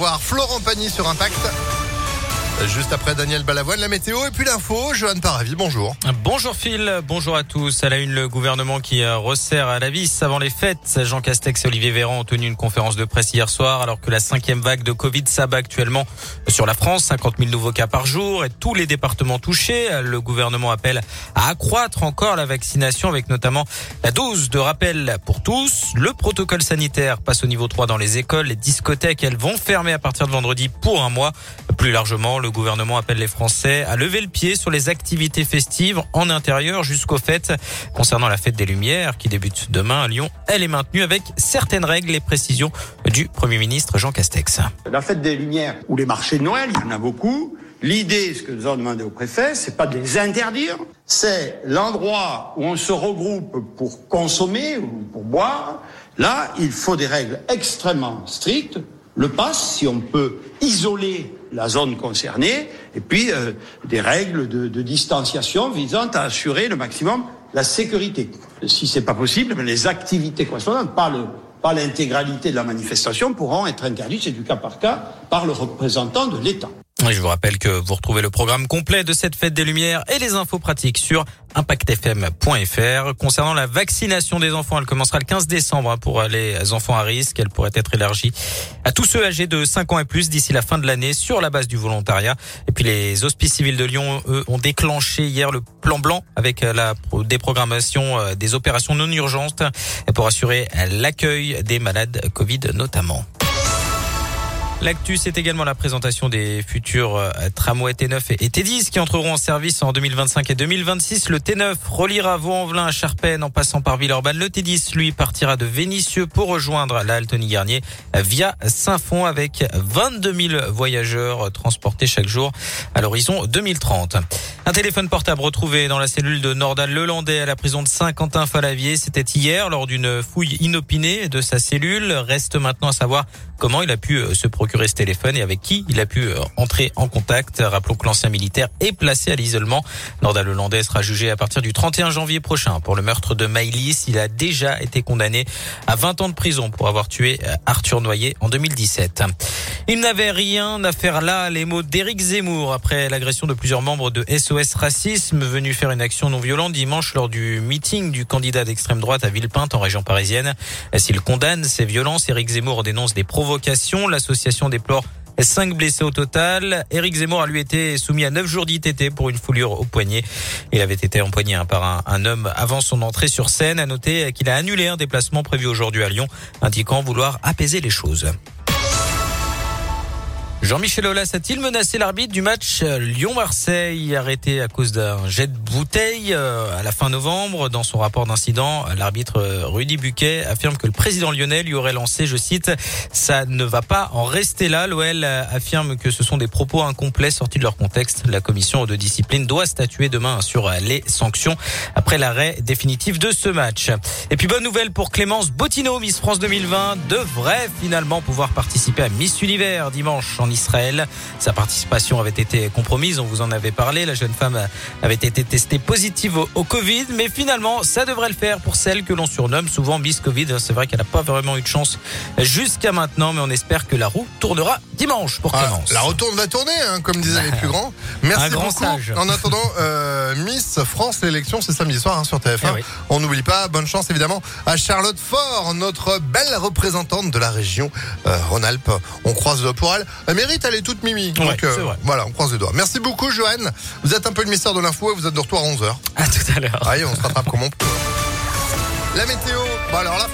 recevoir Florent Pagny sur Impact. Juste après Daniel Balavoine, la météo et puis l'info. Johan Paravi, bonjour. Bonjour Phil, bonjour à tous. À la une, le gouvernement qui euh, resserre à la vis avant les fêtes. Jean Castex et Olivier Véran ont tenu une conférence de presse hier soir alors que la cinquième vague de Covid s'abat actuellement sur la France. 50 000 nouveaux cas par jour et tous les départements touchés. Le gouvernement appelle à accroître encore la vaccination avec notamment la dose de rappel pour tous. Le protocole sanitaire passe au niveau 3 dans les écoles. Les discothèques, elles vont fermer à partir de vendredi pour un mois. Plus largement, le gouvernement appelle les Français à lever le pied sur les activités festives en intérieur jusqu'au fêtes. Concernant la fête des Lumières qui débute demain à Lyon, elle est maintenue avec certaines règles et précisions du Premier ministre Jean Castex. La fête des Lumières ou les marchés de Noël, il y en a beaucoup. L'idée, ce que nous avons demandé au préfet, c'est pas de les interdire, c'est l'endroit où on se regroupe pour consommer ou pour boire. Là, il faut des règles extrêmement strictes. Le pass, si on peut isoler la zone concernée, et puis euh, des règles de, distanciation visant à assurer le maximum la sécurité. Si c'est pas possible, mais les activités correspondantes, pas le pas l'intégralité de la manifestation, pourront être interdites, c'est du cas par cas, par le représentant de l'État. Je vous rappelle que vous retrouvez le programme complet de cette fête des Lumières et les infos pratiques sur impactfm.fr. Concernant la vaccination des enfants, elle commencera le 15 décembre hein, pour les enfants à risque. Elle pourrait être élargie à tous ceux âgés de 5 ans et plus d'ici la fin de l'année sur la base du volontariat. Et puis les hospices civils de Lyon, eux, ont déclenché hier le plan blanc avec la déprogrammation euh, des opérations non urgentes pour assurer l'accueil des malades Covid notamment. L'actu, c'est également la présentation des futurs euh, tramways T9 et T10 qui entreront en service en 2025 et 2026. Le T9 reliera Vaux-en-Velin à Charpennes en passant par Villeurbanne. Le T10, lui, partira de Vénissieux pour rejoindre la Altony-Garnier via Saint-Fond avec 22 000 voyageurs transportés chaque jour à l'horizon 2030. Un téléphone portable retrouvé dans la cellule de Nordal Lelandais à la prison de Saint-Quentin-Falavier. C'était hier lors d'une fouille inopinée de sa cellule. Reste maintenant à savoir comment il a pu euh, se procurer ce téléphone et avec qui il a pu euh, entrer en contact. Rappelons que l'ancien militaire est placé à l'isolement. Nordal Hollandais sera jugé à partir du 31 janvier prochain pour le meurtre de Maïlis. Il a déjà été condamné à 20 ans de prison pour avoir tué euh, Arthur Noyer en 2017. Il n'avait rien à faire là, les mots d'Éric Zemmour après l'agression de plusieurs membres de SOS Racisme venus faire une action non violente dimanche lors du meeting du candidat d'extrême droite à Villepinte en région parisienne. S'il condamne ces violences, Éric Zemmour dénonce des provocations. L'association déplore Cinq blessés au total. Éric Zemmour a lui été soumis à neuf jours d'ITT pour une foulure au poignet. Il avait été empoigné hein, par un, homme avant son entrée sur scène. À noter qu'il a annulé un déplacement prévu aujourd'hui à Lyon, indiquant vouloir apaiser les choses. Jean-Michel Aulas a-t-il menacé l'arbitre du match Lyon-Marseille arrêté à cause d'un jet de bouteille euh, à la fin novembre? Dans son rapport d'incident, l'arbitre euh, Rudy Buquet affirme que le président lyonnais lui aurait lancé, je cite, ça ne va pas en rester là. L'OL affirme que ce sont des propos incomplets sortis de leur contexte. La commission de discipline doit statuer demain sur les sanctions après l'arrêt définitif de ce match. Et puis bonne nouvelle pour Clémence Bottineau, Miss France 2020, devrait finalement pouvoir participer à Miss Univers dimanche Israël. Sa participation avait été compromise, on vous en avait parlé. La jeune femme avait été testée positive au, Covid, mais finalement, ça devrait le faire pour celle que l'on surnomme souvent Miss Covid. C'est vrai qu'elle n'a pas vraiment eu de chance jusqu'à maintenant, mais on espère que la roue tournera dimanche pour ah, la retourne va tourner, hein, comme disaient les plus grands. Merci Un grand beaucoup. Sage. En attendant, euh, Miss France, l'élection, c'est samedi soir hein, sur TF1. Eh oui. On n'oublie pas, bonne chance évidemment à Charlotte Fort, notre belle représentante de la région euh, Rhône-Alpes. On croise le doigt pour elle. Elle mérite, elle est toute mimi. Ouais, Donc euh, voilà, on croise les doigts. Merci beaucoup, Johan. Vous êtes un peu le mystère de l'info et vous êtes de retour à 11h. À tout à l'heure. Allez, on se rattrape comme on peut. La météo. Bon alors là.